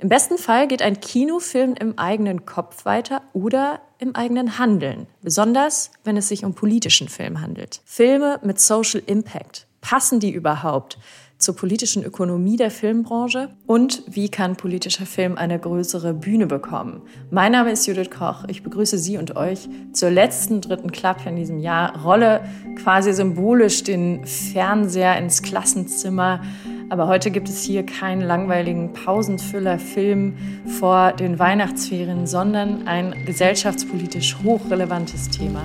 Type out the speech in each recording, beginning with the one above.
Im besten Fall geht ein Kinofilm im eigenen Kopf weiter oder im eigenen Handeln, besonders wenn es sich um politischen Film handelt. Filme mit Social Impact, passen die überhaupt zur politischen Ökonomie der Filmbranche? Und wie kann politischer Film eine größere Bühne bekommen? Mein Name ist Judith Koch. Ich begrüße Sie und euch zur letzten dritten Klappe in diesem Jahr. Rolle quasi symbolisch den Fernseher ins Klassenzimmer aber heute gibt es hier keinen langweiligen Pausenfüller-Film vor den Weihnachtsferien, sondern ein gesellschaftspolitisch hochrelevantes Thema.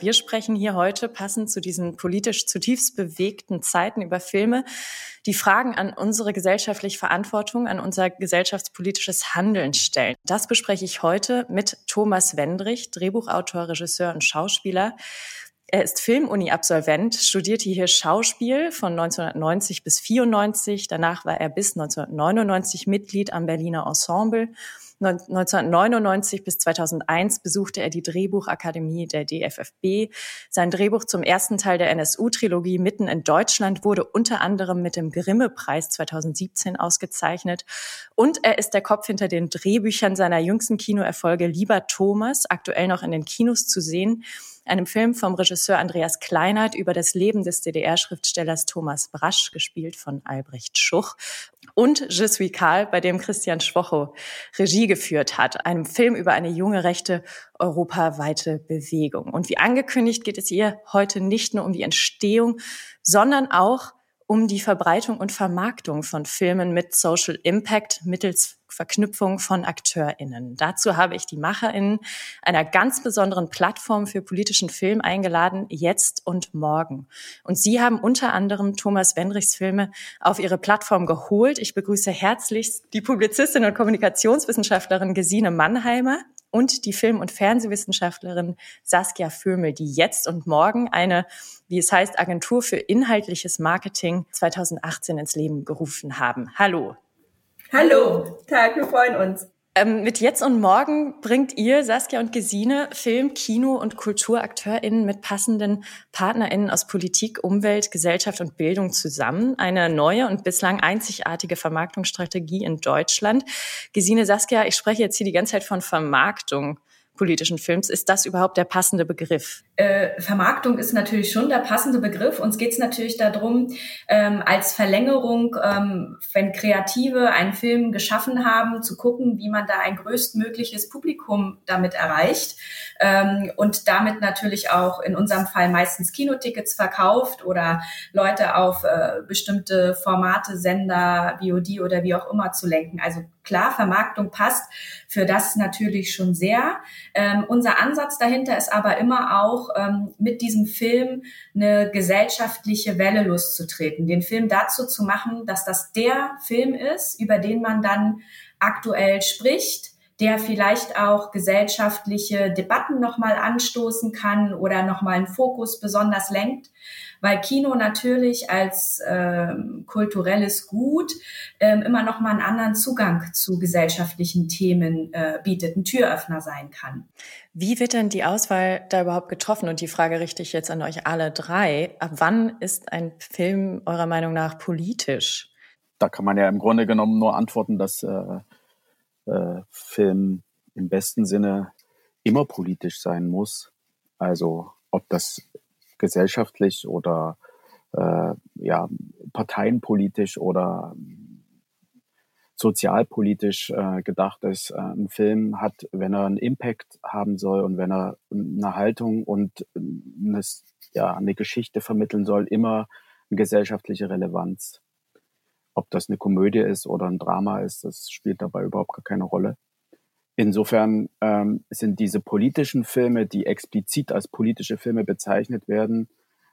Wir sprechen hier heute passend zu diesen politisch zutiefst bewegten Zeiten über Filme, die Fragen an unsere gesellschaftliche Verantwortung, an unser gesellschaftspolitisches Handeln stellen. Das bespreche ich heute mit Thomas Wendrich, Drehbuchautor, Regisseur und Schauspieler. Er ist Filmuni-Absolvent, studierte hier Schauspiel von 1990 bis 94. Danach war er bis 1999 Mitglied am Berliner Ensemble 1999 bis 2001 besuchte er die Drehbuchakademie der DFFB. Sein Drehbuch zum ersten Teil der NSU-Trilogie Mitten in Deutschland wurde unter anderem mit dem Grimme-Preis 2017 ausgezeichnet. Und er ist der Kopf hinter den Drehbüchern seiner jüngsten Kinoerfolge Lieber Thomas, aktuell noch in den Kinos zu sehen einem Film vom Regisseur Andreas Kleinert über das Leben des DDR-Schriftstellers Thomas Brasch, gespielt von Albrecht Schuch. Und Je suis Karl, bei dem Christian Schwocho Regie geführt hat, einem Film über eine junge rechte europaweite Bewegung. Und wie angekündigt geht es hier heute nicht nur um die Entstehung, sondern auch um die Verbreitung und Vermarktung von Filmen mit Social Impact mittels Verknüpfung von AkteurInnen. Dazu habe ich die MacherInnen einer ganz besonderen Plattform für politischen Film eingeladen, jetzt und morgen. Und sie haben unter anderem Thomas Wendrichs Filme auf ihre Plattform geholt. Ich begrüße herzlichst die Publizistin und Kommunikationswissenschaftlerin Gesine Mannheimer, und die Film- und Fernsehwissenschaftlerin Saskia Fömel, die jetzt und morgen eine, wie es heißt, Agentur für inhaltliches Marketing 2018 ins Leben gerufen haben. Hallo. Hallo, Tag, wir freuen uns. Ähm, mit Jetzt und Morgen bringt ihr, Saskia und Gesine, Film-, Kino- und KulturakteurInnen mit passenden PartnerInnen aus Politik, Umwelt, Gesellschaft und Bildung zusammen. Eine neue und bislang einzigartige Vermarktungsstrategie in Deutschland. Gesine, Saskia, ich spreche jetzt hier die ganze Zeit von Vermarktung politischen Films. Ist das überhaupt der passende Begriff? Äh, Vermarktung ist natürlich schon der passende Begriff. Uns geht es natürlich darum, ähm, als Verlängerung, ähm, wenn Kreative einen Film geschaffen haben, zu gucken, wie man da ein größtmögliches Publikum damit erreicht ähm, und damit natürlich auch in unserem Fall meistens Kinotickets verkauft oder Leute auf äh, bestimmte Formate, Sender, VOD oder wie auch immer zu lenken. Also klar, Vermarktung passt für das natürlich schon sehr. Ähm, unser Ansatz dahinter ist aber immer auch, ähm, mit diesem Film eine gesellschaftliche Welle loszutreten, den Film dazu zu machen, dass das der Film ist, über den man dann aktuell spricht, der vielleicht auch gesellschaftliche Debatten nochmal anstoßen kann oder nochmal einen Fokus besonders lenkt weil Kino natürlich als ähm, kulturelles Gut ähm, immer noch mal einen anderen Zugang zu gesellschaftlichen Themen äh, bietet, ein Türöffner sein kann. Wie wird denn die Auswahl da überhaupt getroffen? Und die Frage richte ich jetzt an euch alle drei. Ab wann ist ein Film eurer Meinung nach politisch? Da kann man ja im Grunde genommen nur antworten, dass äh, äh, Film im besten Sinne immer politisch sein muss. Also ob das gesellschaftlich oder äh, ja, parteienpolitisch oder sozialpolitisch äh, gedacht ist. Äh, ein Film hat, wenn er einen Impact haben soll und wenn er eine Haltung und eine, ja, eine Geschichte vermitteln soll, immer eine gesellschaftliche Relevanz. Ob das eine Komödie ist oder ein Drama ist, das spielt dabei überhaupt gar keine Rolle. Insofern ähm, sind diese politischen Filme, die explizit als politische Filme bezeichnet werden,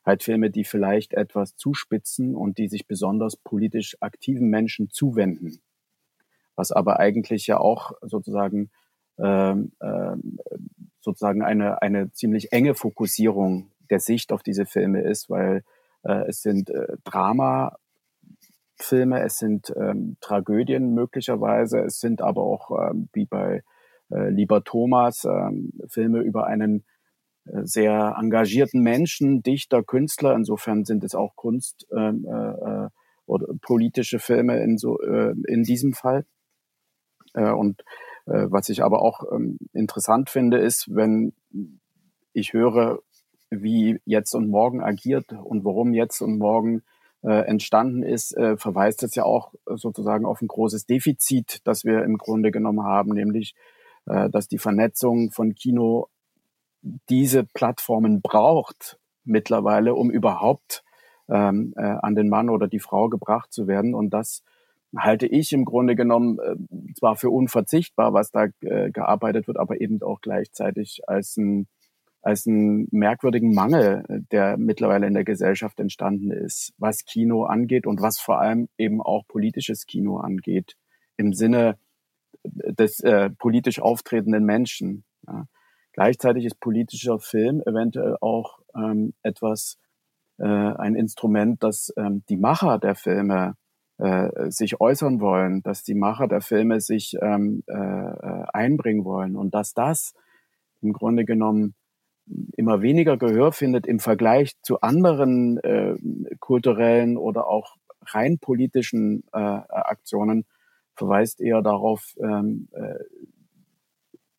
halt Filme, die vielleicht etwas zuspitzen und die sich besonders politisch aktiven Menschen zuwenden. Was aber eigentlich ja auch sozusagen ähm, ähm, sozusagen eine, eine ziemlich enge Fokussierung der Sicht auf diese Filme ist, weil äh, es sind äh, Drama, Filme, es sind ähm, Tragödien möglicherweise, es sind aber auch ähm, wie bei äh, Lieber Thomas, ähm, Filme über einen sehr engagierten Menschen, Dichter, Künstler. Insofern sind es auch Kunst ähm, äh, oder politische Filme in so äh, in diesem Fall. Äh, und äh, was ich aber auch ähm, interessant finde, ist, wenn ich höre, wie jetzt und morgen agiert und warum jetzt und morgen äh, entstanden ist, äh, verweist es ja auch sozusagen auf ein großes Defizit, das wir im Grunde genommen haben, nämlich äh, dass die Vernetzung von Kino diese Plattformen braucht mittlerweile, um überhaupt ähm, äh, an den Mann oder die Frau gebracht zu werden. Und das halte ich im Grunde genommen äh, zwar für unverzichtbar, was da äh, gearbeitet wird, aber eben auch gleichzeitig als ein als einen merkwürdigen Mangel, der mittlerweile in der Gesellschaft entstanden ist, was Kino angeht und was vor allem eben auch politisches Kino angeht, im Sinne des äh, politisch auftretenden Menschen. Ja. Gleichzeitig ist politischer Film eventuell auch ähm, etwas, äh, ein Instrument, das ähm, die Macher der Filme äh, sich äußern wollen, dass die Macher der Filme sich ähm, äh, äh einbringen wollen und dass das im Grunde genommen immer weniger Gehör findet im Vergleich zu anderen äh, kulturellen oder auch rein politischen äh, Aktionen, verweist eher darauf, ähm, äh,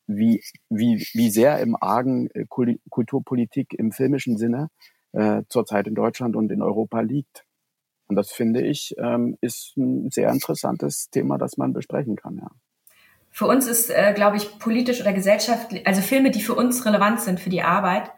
wie, wie, wie sehr im Argen äh, Kulturpolitik im filmischen Sinne äh, zurzeit in Deutschland und in Europa liegt. Und das finde ich ähm, ist ein sehr interessantes Thema, das man besprechen kann. Ja. Für uns ist, äh, glaube ich, politisch oder gesellschaftlich, also Filme, die für uns relevant sind für die Arbeit,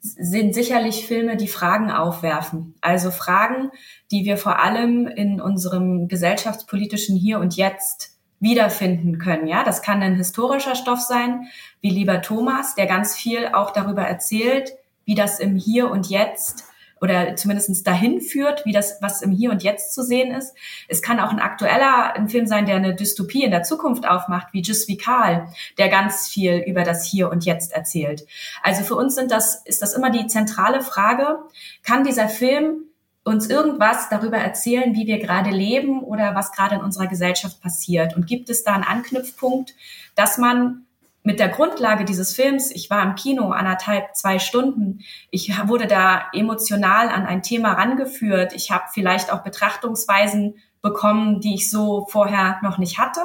sind sicherlich Filme, die Fragen aufwerfen. Also Fragen, die wir vor allem in unserem gesellschaftspolitischen Hier und Jetzt wiederfinden können. Ja, das kann ein historischer Stoff sein, wie lieber Thomas, der ganz viel auch darüber erzählt, wie das im Hier und Jetzt oder zumindestens dahin führt, wie das, was im Hier und Jetzt zu sehen ist. Es kann auch ein aktueller ein Film sein, der eine Dystopie in der Zukunft aufmacht, wie Just Vical, der ganz viel über das Hier und Jetzt erzählt. Also für uns sind das, ist das immer die zentrale Frage, kann dieser Film uns irgendwas darüber erzählen, wie wir gerade leben oder was gerade in unserer Gesellschaft passiert? Und gibt es da einen Anknüpfpunkt, dass man mit der Grundlage dieses Films, ich war im Kino anderthalb, zwei Stunden, ich wurde da emotional an ein Thema rangeführt, ich habe vielleicht auch Betrachtungsweisen bekommen, die ich so vorher noch nicht hatte.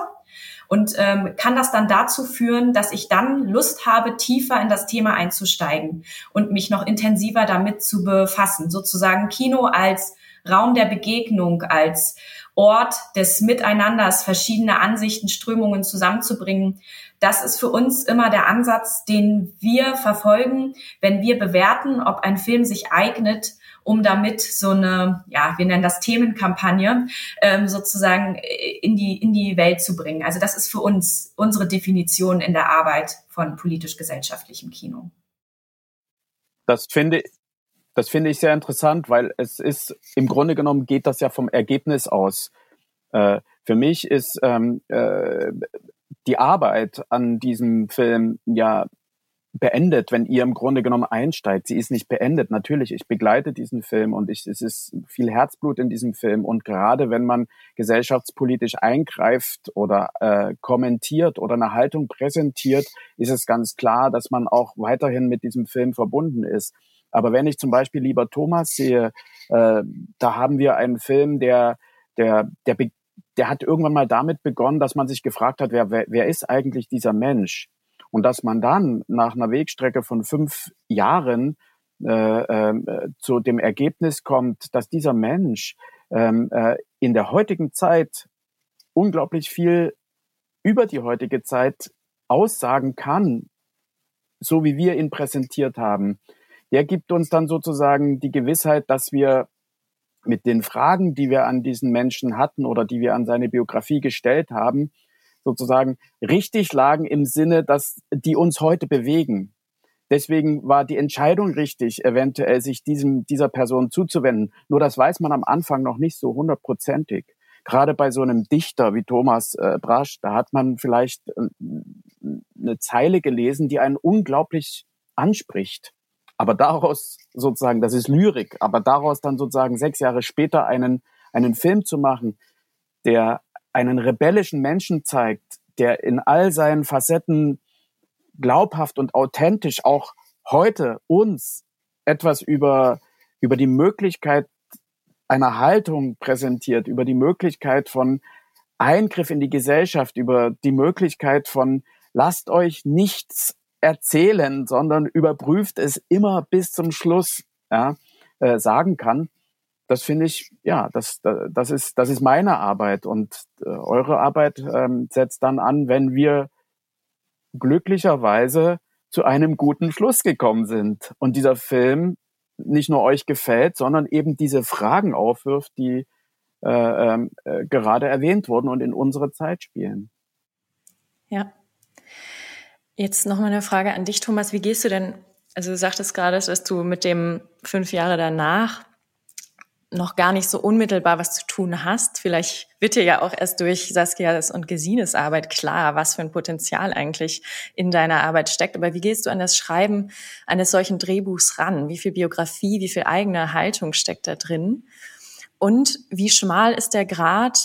Und ähm, kann das dann dazu führen, dass ich dann Lust habe, tiefer in das Thema einzusteigen und mich noch intensiver damit zu befassen. Sozusagen Kino als Raum der Begegnung, als Ort des Miteinanders, verschiedene Ansichten, Strömungen zusammenzubringen das ist für uns immer der Ansatz, den wir verfolgen, wenn wir bewerten, ob ein Film sich eignet, um damit so eine, ja, wir nennen das Themenkampagne, ähm, sozusagen in die, in die Welt zu bringen. Also das ist für uns unsere Definition in der Arbeit von politisch-gesellschaftlichem Kino. Das finde, das finde ich sehr interessant, weil es ist, im Grunde genommen geht das ja vom Ergebnis aus. Äh, für mich ist ähm, äh, die Arbeit an diesem Film ja beendet, wenn ihr im Grunde genommen einsteigt. Sie ist nicht beendet. Natürlich, ich begleite diesen Film und ich, es ist viel Herzblut in diesem Film. Und gerade wenn man gesellschaftspolitisch eingreift oder äh, kommentiert oder eine Haltung präsentiert, ist es ganz klar, dass man auch weiterhin mit diesem Film verbunden ist. Aber wenn ich zum Beispiel lieber Thomas sehe, äh, da haben wir einen Film, der der, der der hat irgendwann mal damit begonnen, dass man sich gefragt hat, wer, wer, wer ist eigentlich dieser Mensch? Und dass man dann nach einer Wegstrecke von fünf Jahren äh, äh, zu dem Ergebnis kommt, dass dieser Mensch ähm, äh, in der heutigen Zeit unglaublich viel über die heutige Zeit aussagen kann, so wie wir ihn präsentiert haben. Der gibt uns dann sozusagen die Gewissheit, dass wir mit den Fragen, die wir an diesen Menschen hatten oder die wir an seine Biografie gestellt haben, sozusagen richtig lagen im Sinne, dass die uns heute bewegen. Deswegen war die Entscheidung richtig, eventuell sich diesem, dieser Person zuzuwenden. Nur das weiß man am Anfang noch nicht so hundertprozentig. Gerade bei so einem Dichter wie Thomas äh, Brasch, da hat man vielleicht äh, eine Zeile gelesen, die einen unglaublich anspricht. Aber daraus sozusagen, das ist Lyrik, aber daraus dann sozusagen sechs Jahre später einen, einen Film zu machen, der einen rebellischen Menschen zeigt, der in all seinen Facetten glaubhaft und authentisch auch heute uns etwas über, über die Möglichkeit einer Haltung präsentiert, über die Möglichkeit von Eingriff in die Gesellschaft, über die Möglichkeit von lasst euch nichts erzählen, sondern überprüft es immer bis zum Schluss, ja, äh, sagen kann. Das finde ich, ja, das, das ist, das ist meine Arbeit und äh, eure Arbeit ähm, setzt dann an, wenn wir glücklicherweise zu einem guten Schluss gekommen sind und dieser Film nicht nur euch gefällt, sondern eben diese Fragen aufwirft, die äh, ähm, äh, gerade erwähnt wurden und in unsere Zeit spielen. Ja. Jetzt noch mal eine Frage an dich, Thomas. Wie gehst du denn, also du sagtest gerade, dass du mit dem fünf Jahre danach noch gar nicht so unmittelbar was zu tun hast. Vielleicht wird dir ja auch erst durch Saskias und Gesines Arbeit klar, was für ein Potenzial eigentlich in deiner Arbeit steckt. Aber wie gehst du an das Schreiben eines solchen Drehbuchs ran? Wie viel Biografie, wie viel eigene Haltung steckt da drin? Und wie schmal ist der Grad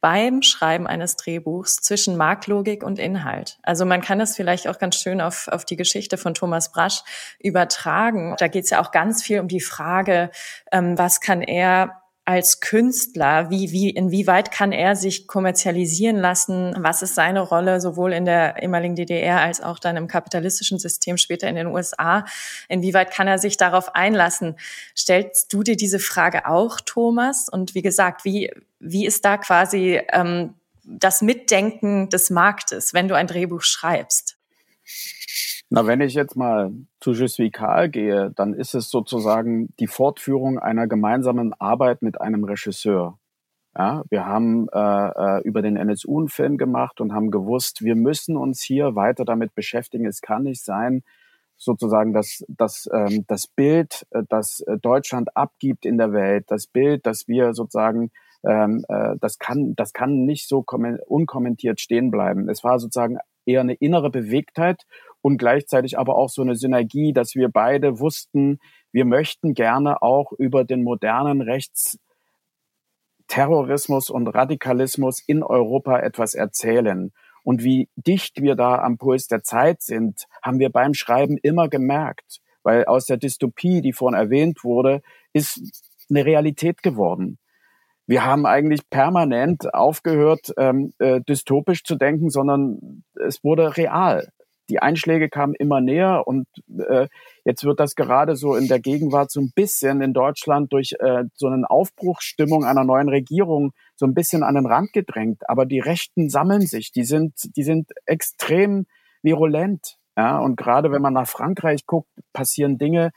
beim Schreiben eines Drehbuchs zwischen Marklogik und Inhalt. Also man kann das vielleicht auch ganz schön auf, auf die Geschichte von Thomas Brasch übertragen. Da geht es ja auch ganz viel um die Frage, ähm, was kann er als Künstler, wie, wie, inwieweit kann er sich kommerzialisieren lassen? Was ist seine Rolle sowohl in der ehemaligen DDR als auch dann im kapitalistischen System später in den USA? Inwieweit kann er sich darauf einlassen? Stellst du dir diese Frage auch, Thomas? Und wie gesagt, wie, wie ist da quasi ähm, das Mitdenken des Marktes, wenn du ein Drehbuch schreibst? Na, wenn ich jetzt mal zu Karl gehe, dann ist es sozusagen die Fortführung einer gemeinsamen Arbeit mit einem Regisseur. Ja, wir haben äh, äh über den NSU einen Film gemacht und haben gewusst, wir müssen uns hier weiter damit beschäftigen. Es kann nicht sein, sozusagen das, das, ähm, das Bild, äh, das Deutschland abgibt in der Welt, das Bild, das wir sozusagen, ähm, äh, das kann, das kann nicht so unkommentiert stehen bleiben. Es war sozusagen eher eine innere Bewegtheit und gleichzeitig aber auch so eine Synergie, dass wir beide wussten, wir möchten gerne auch über den modernen Rechtsterrorismus und Radikalismus in Europa etwas erzählen. Und wie dicht wir da am Puls der Zeit sind, haben wir beim Schreiben immer gemerkt, weil aus der Dystopie, die vorhin erwähnt wurde, ist eine Realität geworden. Wir haben eigentlich permanent aufgehört, ähm, äh, dystopisch zu denken, sondern es wurde real die Einschläge kamen immer näher und äh, jetzt wird das gerade so in der Gegenwart so ein bisschen in Deutschland durch äh, so eine Aufbruchsstimmung einer neuen Regierung so ein bisschen an den Rand gedrängt. Aber die Rechten sammeln sich, die sind, die sind extrem virulent. Ja, und gerade wenn man nach Frankreich guckt, passieren Dinge,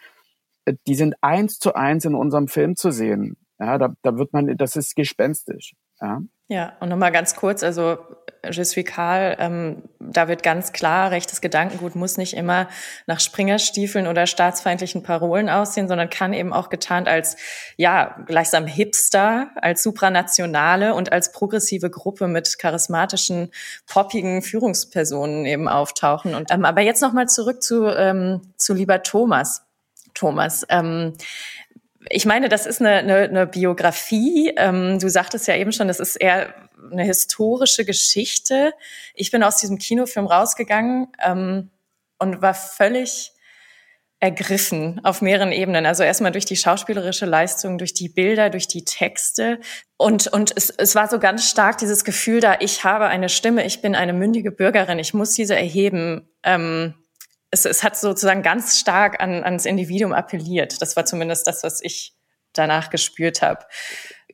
äh, die sind eins zu eins in unserem Film zu sehen. Ja, da, da wird man, das ist gespenstisch. Ja. Ja, und nochmal ganz kurz, also Je suis Karl, ähm, da wird ganz klar, rechtes Gedankengut muss nicht immer nach Springerstiefeln oder staatsfeindlichen Parolen aussehen, sondern kann eben auch getarnt als, ja, gleichsam Hipster, als supranationale und als progressive Gruppe mit charismatischen, poppigen Führungspersonen eben auftauchen. Und, ähm, aber jetzt nochmal zurück zu, ähm, zu lieber Thomas. Thomas, ähm, ich meine, das ist eine, eine, eine Biografie. Ähm, du sagtest ja eben schon, das ist eher eine historische Geschichte. Ich bin aus diesem Kinofilm rausgegangen ähm, und war völlig ergriffen auf mehreren Ebenen. Also erstmal durch die schauspielerische Leistung, durch die Bilder, durch die Texte. Und, und es, es war so ganz stark dieses Gefühl da, ich habe eine Stimme, ich bin eine mündige Bürgerin, ich muss diese erheben. Ähm, es, es hat sozusagen ganz stark an, ans Individuum appelliert. Das war zumindest das, was ich danach gespürt habe.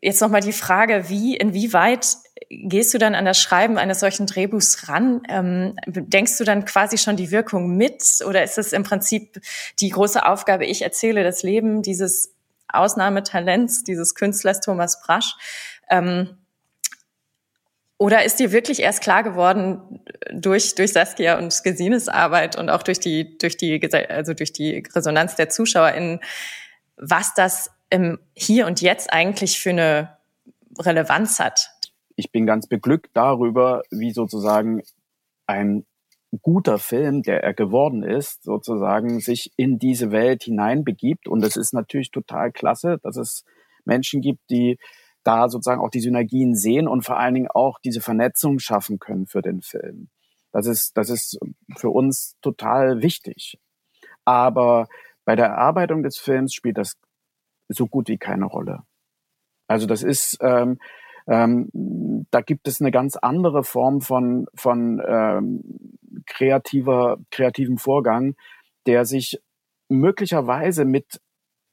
Jetzt nochmal die Frage, wie, inwieweit gehst du dann an das Schreiben eines solchen Drehbuchs ran? Ähm, denkst du dann quasi schon die Wirkung mit oder ist es im Prinzip die große Aufgabe, ich erzähle das Leben dieses Ausnahmetalents, dieses Künstlers Thomas Brasch? Ähm, oder ist dir wirklich erst klar geworden durch, durch Saskia und Gesines Arbeit und auch durch die, durch die, also durch die Resonanz der ZuschauerInnen, was das im Hier und Jetzt eigentlich für eine Relevanz hat? Ich bin ganz beglückt darüber, wie sozusagen ein guter Film, der er geworden ist, sozusagen sich in diese Welt hineinbegibt. Und es ist natürlich total klasse, dass es Menschen gibt, die da sozusagen auch die Synergien sehen und vor allen Dingen auch diese Vernetzung schaffen können für den Film. Das ist, das ist für uns total wichtig. Aber bei der Erarbeitung des Films spielt das so gut wie keine Rolle. Also das ist, ähm, ähm, da gibt es eine ganz andere Form von, von ähm, kreativer, kreativem Vorgang, der sich möglicherweise mit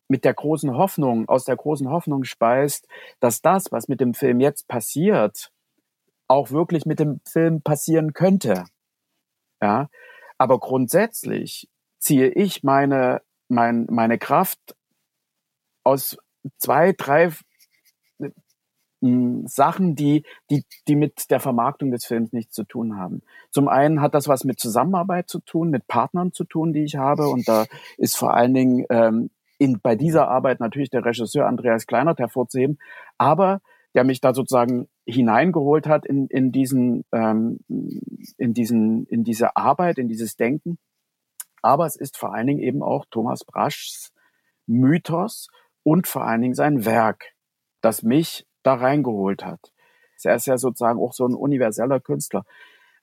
mit der großen Hoffnung, aus der großen Hoffnung speist, dass das, was mit dem Film jetzt passiert, auch wirklich mit dem Film passieren könnte. Ja, aber grundsätzlich ziehe ich meine, mein, meine Kraft aus zwei, drei hm, Sachen, die, die, die mit der Vermarktung des Films nichts zu tun haben. Zum einen hat das was mit Zusammenarbeit zu tun, mit Partnern zu tun, die ich habe. Und da ist vor allen Dingen ähm, in, bei dieser Arbeit natürlich der Regisseur Andreas Kleinert hervorzuheben, aber der mich da sozusagen hineingeholt hat in, in diesen, ähm, in diesen, in diese Arbeit, in dieses Denken. Aber es ist vor allen Dingen eben auch Thomas Braschs Mythos und vor allen Dingen sein Werk, das mich da reingeholt hat. Er ist ja sozusagen auch so ein universeller Künstler.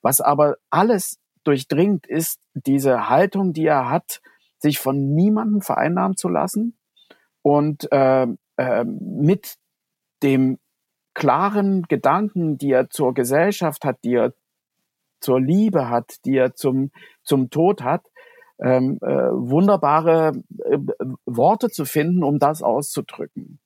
Was aber alles durchdringt, ist diese Haltung, die er hat, sich von niemandem vereinnahmen zu lassen und äh, äh, mit dem klaren Gedanken, die er zur Gesellschaft hat, die er zur Liebe hat, die er zum, zum Tod hat, ähm, äh, wunderbare äh, Worte zu finden, um das auszudrücken.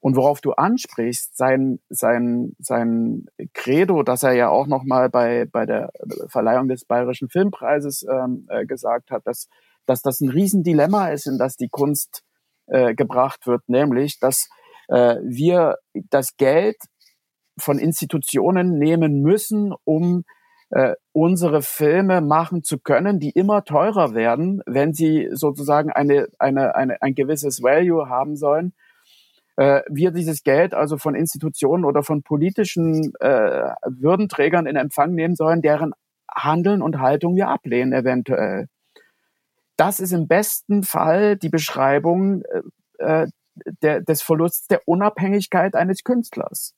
Und worauf du ansprichst, sein, sein, sein Credo, dass er ja auch nochmal bei, bei der Verleihung des Bayerischen Filmpreises ähm, äh, gesagt hat, dass dass das ein Riesendilemma ist, in das die Kunst äh, gebracht wird, nämlich, dass äh, wir das Geld von Institutionen nehmen müssen, um äh, unsere Filme machen zu können, die immer teurer werden, wenn sie sozusagen eine, eine, eine, ein gewisses Value haben sollen. Äh, wir dieses Geld also von Institutionen oder von politischen äh, Würdenträgern in Empfang nehmen sollen, deren Handeln und Haltung wir ablehnen eventuell. Das ist im besten Fall die Beschreibung äh, äh, der, des Verlusts der Unabhängigkeit eines Künstlers.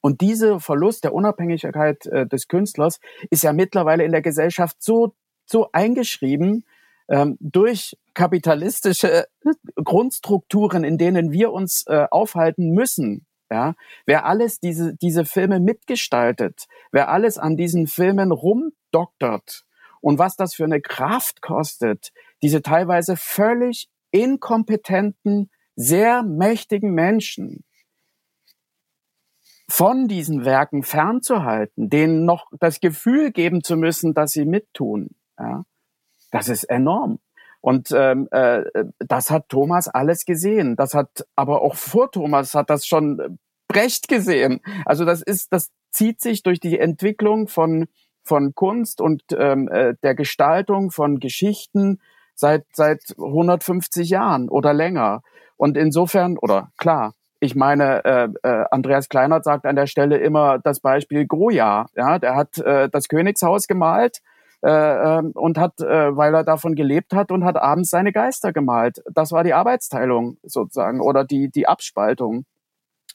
Und dieser Verlust der Unabhängigkeit äh, des Künstlers ist ja mittlerweile in der Gesellschaft so, so eingeschrieben ähm, durch kapitalistische Grundstrukturen, in denen wir uns äh, aufhalten müssen. Ja, wer alles diese, diese Filme mitgestaltet, wer alles an diesen Filmen rumdoktert, und was das für eine Kraft kostet, diese teilweise völlig inkompetenten, sehr mächtigen Menschen von diesen Werken fernzuhalten, denen noch das Gefühl geben zu müssen, dass sie mittun. Ja, das ist enorm. Und ähm, äh, das hat Thomas alles gesehen. Das hat aber auch vor Thomas hat das schon Brecht gesehen. Also das ist, das zieht sich durch die Entwicklung von von Kunst und ähm, äh, der Gestaltung von Geschichten seit seit 150 Jahren oder länger. Und insofern, oder klar, ich meine, äh, äh, Andreas Kleinert sagt an der Stelle immer das Beispiel Goya. Ja, der hat äh, das Königshaus gemalt äh, ähm, und hat, äh, weil er davon gelebt hat und hat abends seine Geister gemalt. Das war die Arbeitsteilung sozusagen oder die die Abspaltung.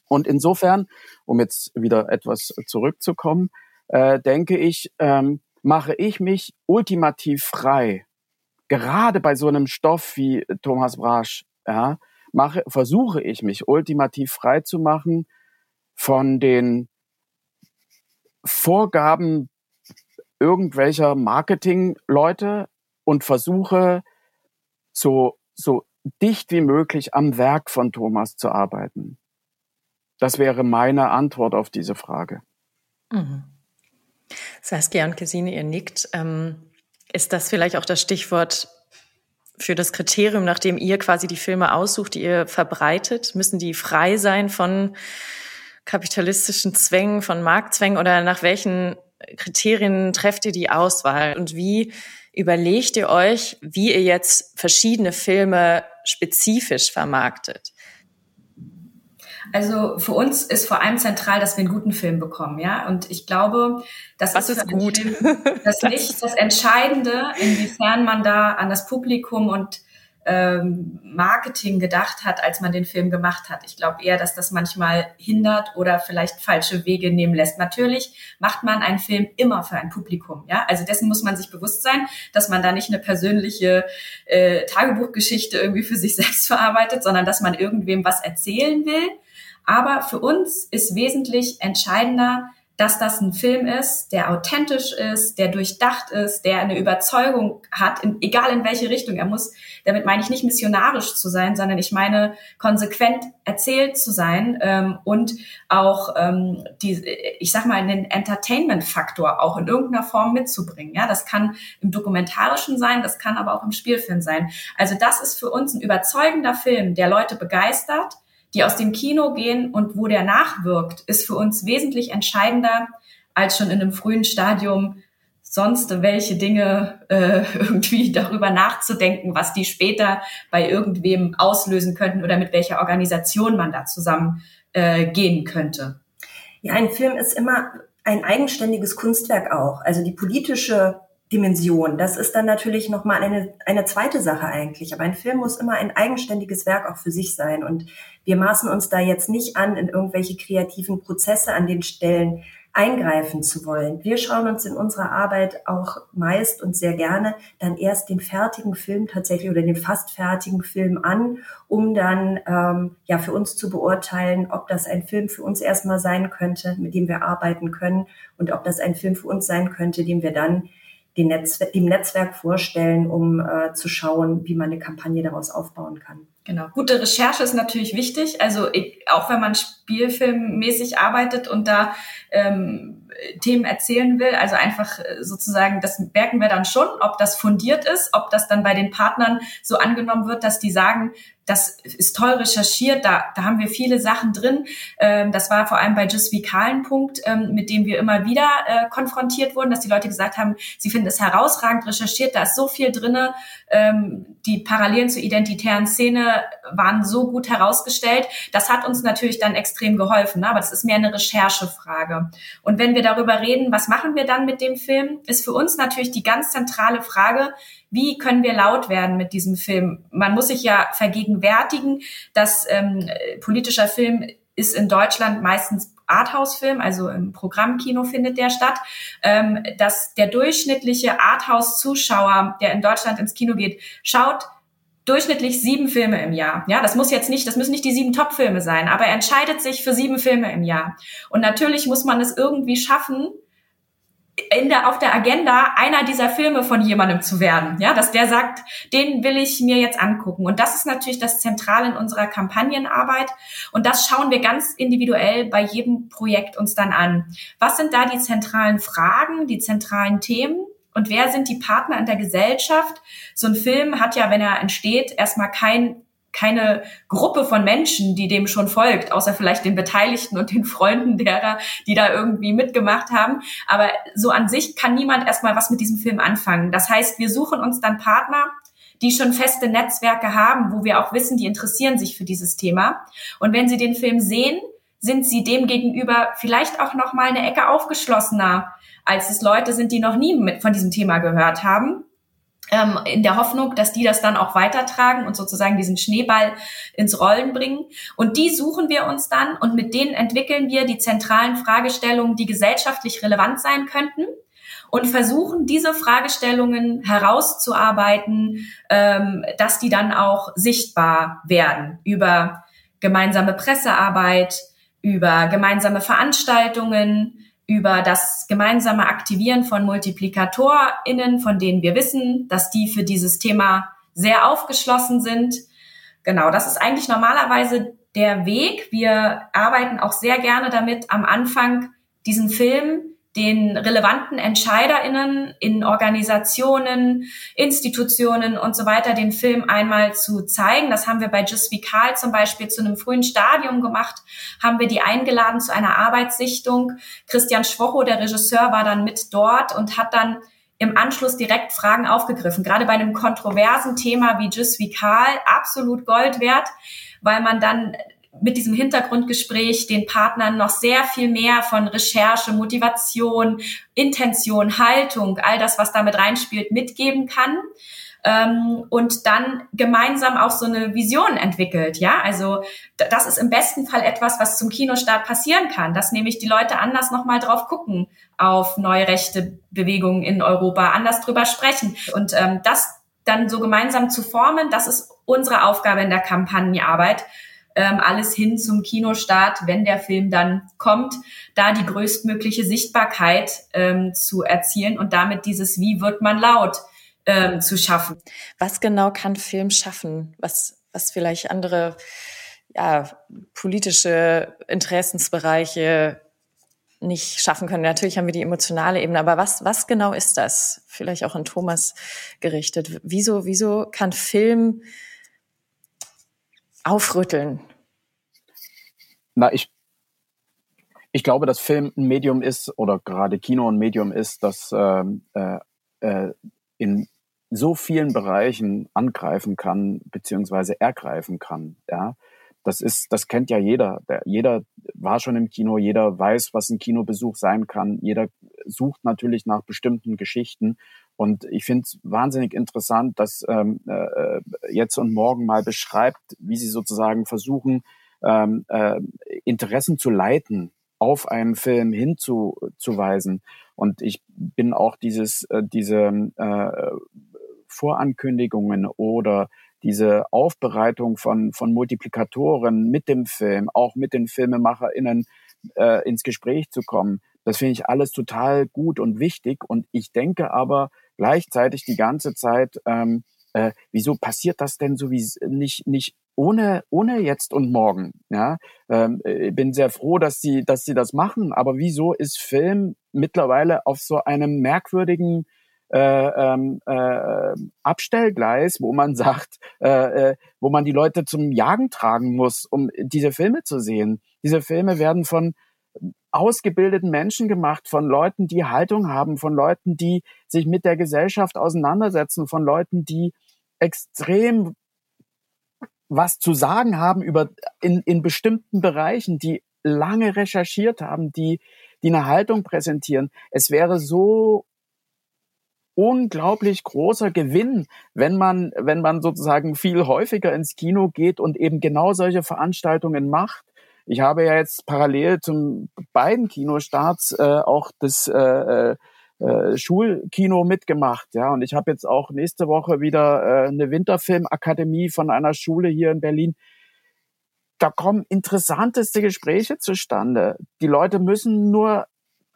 Und insofern, um jetzt wieder etwas zurückzukommen, äh, denke ich, ähm, mache ich mich ultimativ frei. Gerade bei so einem Stoff wie Thomas Brasch, ja, mache, versuche ich mich ultimativ frei zu machen von den Vorgaben irgendwelcher Marketingleute und versuche so, so dicht wie möglich am Werk von Thomas zu arbeiten. Das wäre meine Antwort auf diese Frage. Mhm. Saskia und Gesine, ihr nickt. Ähm, ist das vielleicht auch das Stichwort für das Kriterium, nach dem ihr quasi die Filme aussucht, die ihr verbreitet? Müssen die frei sein von kapitalistischen Zwängen, von Marktzwängen oder nach welchen Kriterien trefft ihr die Auswahl? Und wie überlegt ihr euch, wie ihr jetzt verschiedene Filme spezifisch vermarktet? Also für uns ist vor allem zentral, dass wir einen guten Film bekommen, ja. Und ich glaube, das Was ist, ist gut. Film das nicht das Entscheidende, inwiefern man da an das Publikum und ähm, Marketing gedacht hat, als man den Film gemacht hat. Ich glaube eher, dass das manchmal hindert oder vielleicht falsche Wege nehmen lässt. Natürlich macht man einen Film immer für ein Publikum. Ja, also dessen muss man sich bewusst sein, dass man da nicht eine persönliche äh, Tagebuchgeschichte irgendwie für sich selbst verarbeitet, sondern dass man irgendwem was erzählen will. Aber für uns ist wesentlich entscheidender, dass das ein Film ist, der authentisch ist, der durchdacht ist, der eine Überzeugung hat, in, egal in welche Richtung. Er muss, damit meine ich nicht missionarisch zu sein, sondern ich meine konsequent erzählt zu sein ähm, und auch ähm, die, ich sag mal, einen Entertainment-Faktor auch in irgendeiner Form mitzubringen. Ja, das kann im dokumentarischen sein, das kann aber auch im Spielfilm sein. Also das ist für uns ein überzeugender Film, der Leute begeistert die aus dem Kino gehen und wo der nachwirkt, ist für uns wesentlich entscheidender als schon in einem frühen Stadium sonst welche Dinge äh, irgendwie darüber nachzudenken, was die später bei irgendwem auslösen könnten oder mit welcher Organisation man da zusammen äh, gehen könnte. Ja, ein Film ist immer ein eigenständiges Kunstwerk auch. Also die politische Dimension. Das ist dann natürlich nochmal eine, eine zweite Sache eigentlich. Aber ein Film muss immer ein eigenständiges Werk auch für sich sein. Und wir maßen uns da jetzt nicht an, in irgendwelche kreativen Prozesse an den Stellen eingreifen zu wollen. Wir schauen uns in unserer Arbeit auch meist und sehr gerne dann erst den fertigen Film tatsächlich oder den fast fertigen Film an, um dann ähm, ja für uns zu beurteilen, ob das ein Film für uns erstmal sein könnte, mit dem wir arbeiten können und ob das ein Film für uns sein könnte, den wir dann dem, Netz, dem Netzwerk vorstellen, um äh, zu schauen, wie man eine Kampagne daraus aufbauen kann. Genau. Gute Recherche ist natürlich wichtig. Also auch wenn man spielfilmmäßig arbeitet und da ähm, Themen erzählen will, also einfach äh, sozusagen, das merken wir dann schon, ob das fundiert ist, ob das dann bei den Partnern so angenommen wird, dass die sagen, das ist toll recherchiert, da, da haben wir viele Sachen drin. Ähm, das war vor allem bei Just Vical ein Punkt, ähm, mit dem wir immer wieder äh, konfrontiert wurden, dass die Leute gesagt haben, sie finden es herausragend recherchiert, da ist so viel drinne. Ähm, die Parallelen zur identitären Szene waren so gut herausgestellt. Das hat uns natürlich dann extrem geholfen, ne? aber das ist mehr eine Recherchefrage. Und wenn wir darüber reden, was machen wir dann mit dem Film, ist für uns natürlich die ganz zentrale Frage, wie können wir laut werden mit diesem Film? Man muss sich ja vergegenwärtigen, dass ähm, politischer Film ist in Deutschland meistens Arthouse-Film, also im Programmkino findet der statt, ähm, dass der durchschnittliche Arthouse-Zuschauer, der in Deutschland ins Kino geht, schaut durchschnittlich sieben Filme im Jahr. Ja, das muss jetzt nicht, das müssen nicht die sieben Top-Filme sein, aber er entscheidet sich für sieben Filme im Jahr. Und natürlich muss man es irgendwie schaffen, in der, auf der Agenda einer dieser Filme von jemandem zu werden. Ja, dass der sagt, den will ich mir jetzt angucken. Und das ist natürlich das Zentrale in unserer Kampagnenarbeit. Und das schauen wir ganz individuell bei jedem Projekt uns dann an. Was sind da die zentralen Fragen, die zentralen Themen? Und wer sind die Partner in der Gesellschaft? So ein Film hat ja, wenn er entsteht, erstmal kein keine Gruppe von Menschen, die dem schon folgt, außer vielleicht den Beteiligten und den Freunden derer, die da irgendwie mitgemacht haben. Aber so an sich kann niemand erstmal was mit diesem Film anfangen. Das heißt, wir suchen uns dann Partner, die schon feste Netzwerke haben, wo wir auch wissen, die interessieren sich für dieses Thema. Und wenn sie den Film sehen, sind sie dem gegenüber vielleicht auch noch mal eine Ecke aufgeschlossener, als es Leute sind, die noch nie mit von diesem Thema gehört haben ähm, in der Hoffnung, dass die das dann auch weitertragen und sozusagen diesen Schneeball ins Rollen bringen. Und die suchen wir uns dann und mit denen entwickeln wir die zentralen Fragestellungen, die gesellschaftlich relevant sein könnten und versuchen diese Fragestellungen herauszuarbeiten, ähm, dass die dann auch sichtbar werden über gemeinsame Pressearbeit, über gemeinsame Veranstaltungen, über das gemeinsame Aktivieren von MultiplikatorInnen, von denen wir wissen, dass die für dieses Thema sehr aufgeschlossen sind. Genau, das ist eigentlich normalerweise der Weg. Wir arbeiten auch sehr gerne damit, am Anfang diesen Film den relevanten EntscheiderInnen in Organisationen, Institutionen und so weiter den Film einmal zu zeigen. Das haben wir bei Just Vical zum Beispiel zu einem frühen Stadium gemacht, haben wir die eingeladen zu einer Arbeitssichtung. Christian Schwocho, der Regisseur, war dann mit dort und hat dann im Anschluss direkt Fragen aufgegriffen. Gerade bei einem kontroversen Thema wie Just Vical absolut Gold wert, weil man dann mit diesem Hintergrundgespräch den Partnern noch sehr viel mehr von Recherche, Motivation, Intention, Haltung, all das, was damit reinspielt, mitgeben kann. ähm, und dann gemeinsam auch so eine Vision entwickelt. Ja, also das ist im besten Fall etwas, was zum Kinostart passieren kann, dass nämlich die Leute anders nochmal drauf gucken auf neue rechte Bewegungen in Europa, anders drüber sprechen und ähm, das dann so gemeinsam zu formen, das ist unsere Aufgabe in der Kampagnearbeit ähm, alles hin zum Kinostart, wenn der Film dann kommt, da die größtmögliche Sichtbarkeit ähm, zu erzielen und damit dieses Wie wird man laut ähm, zu schaffen. Was genau kann Film schaffen? Was, was vielleicht andere ja, politische Interessensbereiche nicht schaffen können. Natürlich haben wir die emotionale Ebene, aber was, was genau ist das? Vielleicht auch an Thomas gerichtet. Wieso, wieso kann Film aufrütteln? Na, ich, ich glaube, dass Film ein Medium ist oder gerade Kino ein Medium ist, das ähm, äh, äh, in so vielen Bereichen angreifen kann beziehungsweise ergreifen kann. Ja, das ist, das kennt ja jeder. Der, jeder war schon im Kino, jeder weiß, was ein Kinobesuch sein kann. Jeder sucht natürlich nach bestimmten Geschichten. Und ich finde es wahnsinnig interessant, dass ähm, äh, jetzt und morgen mal beschreibt, wie sie sozusagen versuchen, ähm, äh, Interessen zu leiten, auf einen Film hinzuweisen. Und ich bin auch dieses, äh, diese äh, Vorankündigungen oder diese Aufbereitung von, von Multiplikatoren mit dem Film, auch mit den FilmemacherInnen äh, ins Gespräch zu kommen. Das finde ich alles total gut und wichtig. Und ich denke aber gleichzeitig die ganze Zeit, ähm, äh, wieso passiert das denn so wie nicht, nicht ohne, ohne jetzt und morgen? Ja, ähm, ich bin sehr froh, dass sie, dass sie das machen. Aber wieso ist Film mittlerweile auf so einem merkwürdigen äh, ähm, äh, Abstellgleis, wo man sagt, äh, äh, wo man die Leute zum Jagen tragen muss, um diese Filme zu sehen. Diese Filme werden von ausgebildeten Menschen gemacht, von Leuten, die Haltung haben, von Leuten, die sich mit der Gesellschaft auseinandersetzen, von Leuten, die extrem was zu sagen haben über in, in bestimmten Bereichen, die lange recherchiert haben, die, die eine Haltung präsentieren. Es wäre so unglaublich großer Gewinn, wenn man, wenn man sozusagen viel häufiger ins Kino geht und eben genau solche Veranstaltungen macht. Ich habe ja jetzt parallel zum beiden Kinostarts äh, auch das äh, äh, Schulkino mitgemacht, ja. Und ich habe jetzt auch nächste Woche wieder äh, eine Winterfilmakademie von einer Schule hier in Berlin. Da kommen interessanteste Gespräche zustande. Die Leute müssen nur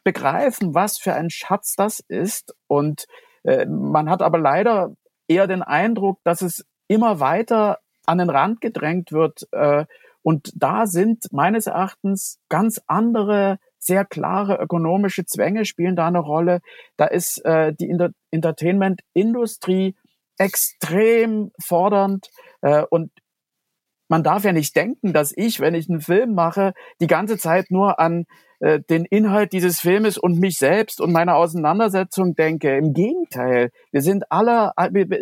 begreifen, was für ein Schatz das ist und äh, man hat aber leider eher den Eindruck, dass es immer weiter an den Rand gedrängt wird. Äh, und da sind meines Erachtens ganz andere, sehr klare ökonomische Zwänge spielen da eine Rolle. Da ist äh, die Inter Entertainment-Industrie extrem fordernd. und man darf ja nicht denken, dass ich, wenn ich einen Film mache, die ganze Zeit nur an äh, den Inhalt dieses Filmes und mich selbst und meine Auseinandersetzung denke. Im Gegenteil, wir sind alle,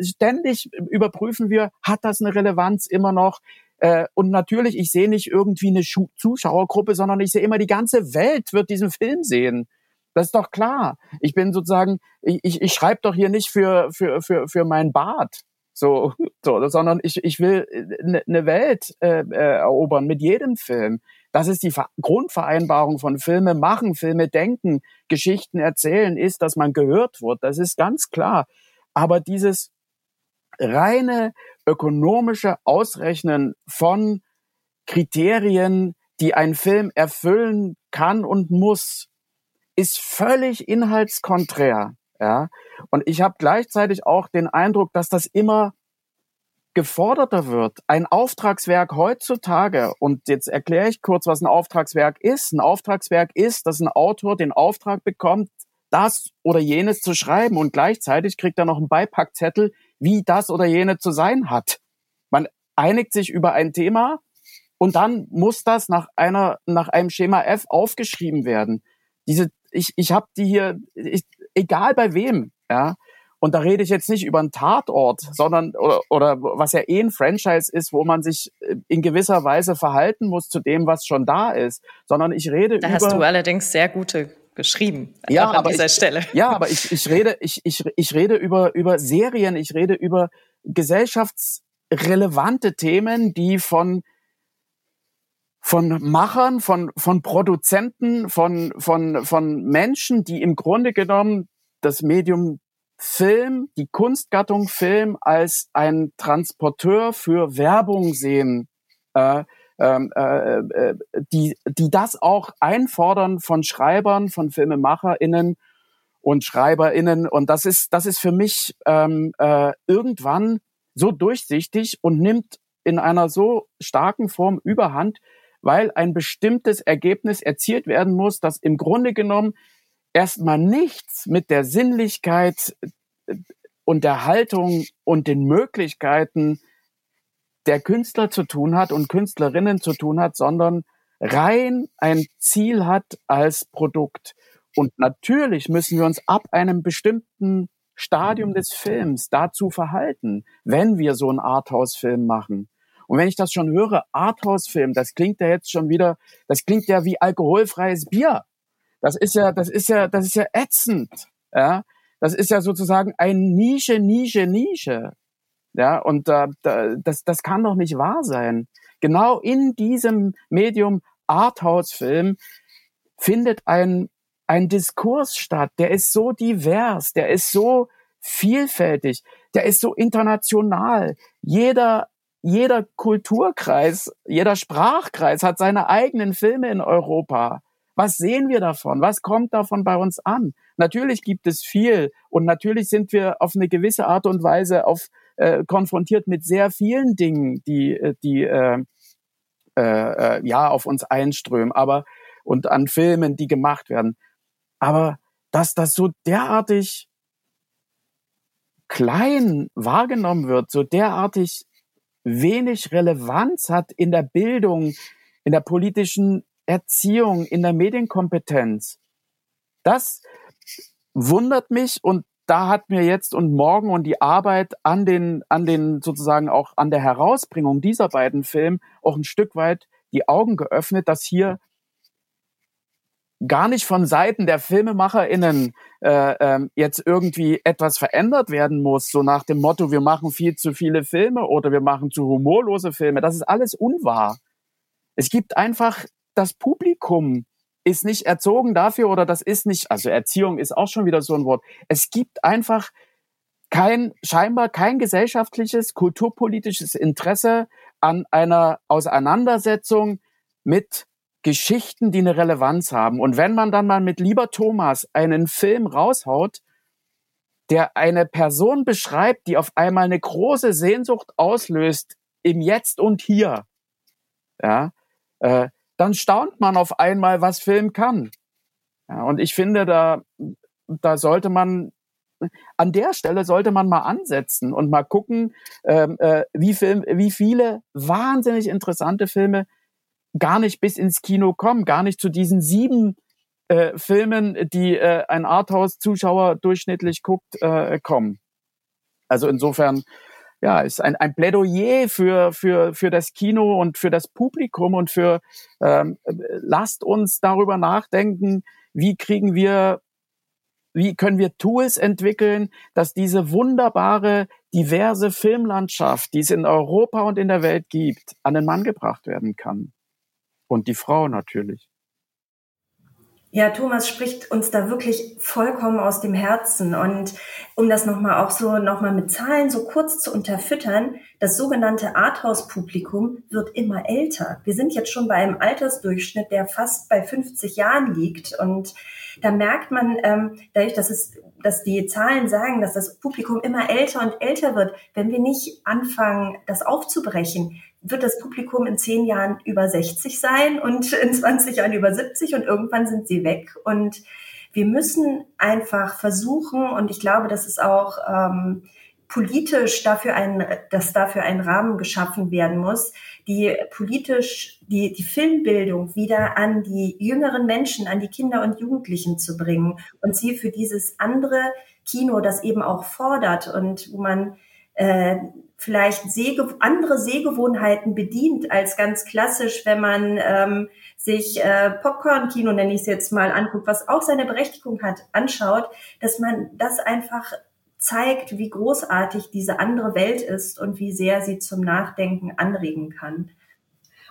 ständig überprüfen wir, hat das eine Relevanz immer noch? Äh, und natürlich, ich sehe nicht irgendwie eine Zuschauergruppe, sondern ich sehe immer, die ganze Welt wird diesen Film sehen. Das ist doch klar. Ich bin sozusagen, ich, ich, ich schreibe doch hier nicht für, für, für, für mein Bad. So, so, sondern ich, ich will eine ne Welt äh, äh, erobern mit jedem Film. Das ist die Grundvereinbarung von Filme machen, Filme denken, Geschichten erzählen, ist, dass man gehört wird. Das ist ganz klar. Aber dieses reine ökonomische Ausrechnen von Kriterien, die ein Film erfüllen kann und muss, ist völlig inhaltskonträr. Ja, und ich habe gleichzeitig auch den Eindruck, dass das immer geforderter wird. Ein Auftragswerk heutzutage, und jetzt erkläre ich kurz, was ein Auftragswerk ist. Ein Auftragswerk ist, dass ein Autor den Auftrag bekommt, das oder jenes zu schreiben und gleichzeitig kriegt er noch einen Beipackzettel, wie das oder jene zu sein hat. Man einigt sich über ein Thema und dann muss das nach einer nach einem Schema F aufgeschrieben werden. Diese ich ich habe die hier ich, egal bei wem, ja. Und da rede ich jetzt nicht über einen Tatort, sondern oder, oder was ja eh ein Franchise ist, wo man sich äh, in gewisser Weise verhalten muss zu dem, was schon da ist, sondern ich rede da über. Da hast du allerdings sehr gute geschrieben. Ja, an dieser ich, Stelle. Ja, aber ich, ich rede, ich, ich, ich rede über, über Serien, ich rede über gesellschaftsrelevante Themen, die von von Machern, von, von Produzenten, von, von, von Menschen, die im Grunde genommen das Medium Film, die Kunstgattung Film als ein Transporteur für Werbung sehen, äh, ähm, äh, äh, die, die das auch einfordern von Schreibern, von FilmemacherInnen und SchreiberInnen. Und das ist, das ist für mich ähm, äh, irgendwann so durchsichtig und nimmt in einer so starken Form überhand, weil ein bestimmtes Ergebnis erzielt werden muss, das im Grunde genommen erstmal nichts mit der Sinnlichkeit und der Haltung und den Möglichkeiten der Künstler zu tun hat und Künstlerinnen zu tun hat, sondern rein ein Ziel hat als Produkt. Und natürlich müssen wir uns ab einem bestimmten Stadium des Films dazu verhalten, wenn wir so einen Arthouse-Film machen. Und wenn ich das schon höre, Arthouse-Film, das klingt ja jetzt schon wieder, das klingt ja wie alkoholfreies Bier. Das ist ja, das ist ja, das ist ja ätzend. Ja, das ist ja sozusagen ein Nische, Nische, Nische. Ja, und äh, das, das kann doch nicht wahr sein. Genau in diesem Medium Arthouse-Film findet ein, ein Diskurs statt, der ist so divers, der ist so vielfältig, der ist so international. Jeder, jeder Kulturkreis, jeder Sprachkreis hat seine eigenen Filme in Europa. Was sehen wir davon? Was kommt davon bei uns an? Natürlich gibt es viel und natürlich sind wir auf eine gewisse Art und Weise auf, äh, konfrontiert mit sehr vielen Dingen, die, äh, die äh, äh, äh, ja auf uns einströmen, aber und an Filmen, die gemacht werden. Aber dass das so derartig klein wahrgenommen wird, so derartig wenig Relevanz hat in der Bildung, in der politischen Erziehung, in der Medienkompetenz. Das wundert mich und da hat mir jetzt und morgen und die Arbeit an den, an den sozusagen auch an der Herausbringung dieser beiden Filme auch ein Stück weit die Augen geöffnet, dass hier gar nicht von Seiten der FilmemacherInnen äh, ähm, jetzt irgendwie etwas verändert werden muss, so nach dem Motto, wir machen viel zu viele Filme oder wir machen zu humorlose Filme. Das ist alles unwahr. Es gibt einfach das Publikum ist nicht erzogen dafür oder das ist nicht, also Erziehung ist auch schon wieder so ein Wort. Es gibt einfach kein, scheinbar kein gesellschaftliches, kulturpolitisches Interesse an einer Auseinandersetzung mit Geschichten, die eine Relevanz haben. Und wenn man dann mal mit lieber Thomas einen Film raushaut, der eine Person beschreibt, die auf einmal eine große Sehnsucht auslöst im Jetzt und Hier, ja, äh, dann staunt man auf einmal, was Film kann. Ja, und ich finde, da, da sollte man, an der Stelle sollte man mal ansetzen und mal gucken, ähm, äh, wie, Film, wie viele wahnsinnig interessante Filme gar nicht bis ins Kino kommen, gar nicht zu diesen sieben äh, Filmen, die äh, ein Arthouse-Zuschauer durchschnittlich guckt, äh, kommen. Also insofern ja, ist ein, ein Plädoyer für, für, für das Kino und für das Publikum und für, ähm, lasst uns darüber nachdenken, wie kriegen wir, wie können wir Tools entwickeln, dass diese wunderbare, diverse Filmlandschaft, die es in Europa und in der Welt gibt, an den Mann gebracht werden kann. Und die Frau natürlich. Ja, Thomas spricht uns da wirklich vollkommen aus dem Herzen. Und um das nochmal auch so nochmal mit Zahlen so kurz zu unterfüttern, das sogenannte Arthouse-Publikum wird immer älter. Wir sind jetzt schon bei einem Altersdurchschnitt, der fast bei 50 Jahren liegt. Und da merkt man, ähm, dadurch, dass es, dass die Zahlen sagen, dass das Publikum immer älter und älter wird, wenn wir nicht anfangen, das aufzubrechen, wird das Publikum in zehn Jahren über 60 sein und in 20 Jahren über 70 und irgendwann sind sie weg. Und wir müssen einfach versuchen, und ich glaube, dass es auch ähm, politisch dafür ein, dass dafür ein Rahmen geschaffen werden muss, die politisch die, die Filmbildung wieder an die jüngeren Menschen, an die Kinder und Jugendlichen zu bringen und sie für dieses andere Kino, das eben auch fordert und wo man äh, vielleicht Sehge andere Sehgewohnheiten bedient als ganz klassisch, wenn man ähm, sich äh, Popcorn-Kino, nenne ich es jetzt mal, anguckt, was auch seine Berechtigung hat, anschaut, dass man das einfach zeigt, wie großartig diese andere Welt ist und wie sehr sie zum Nachdenken anregen kann.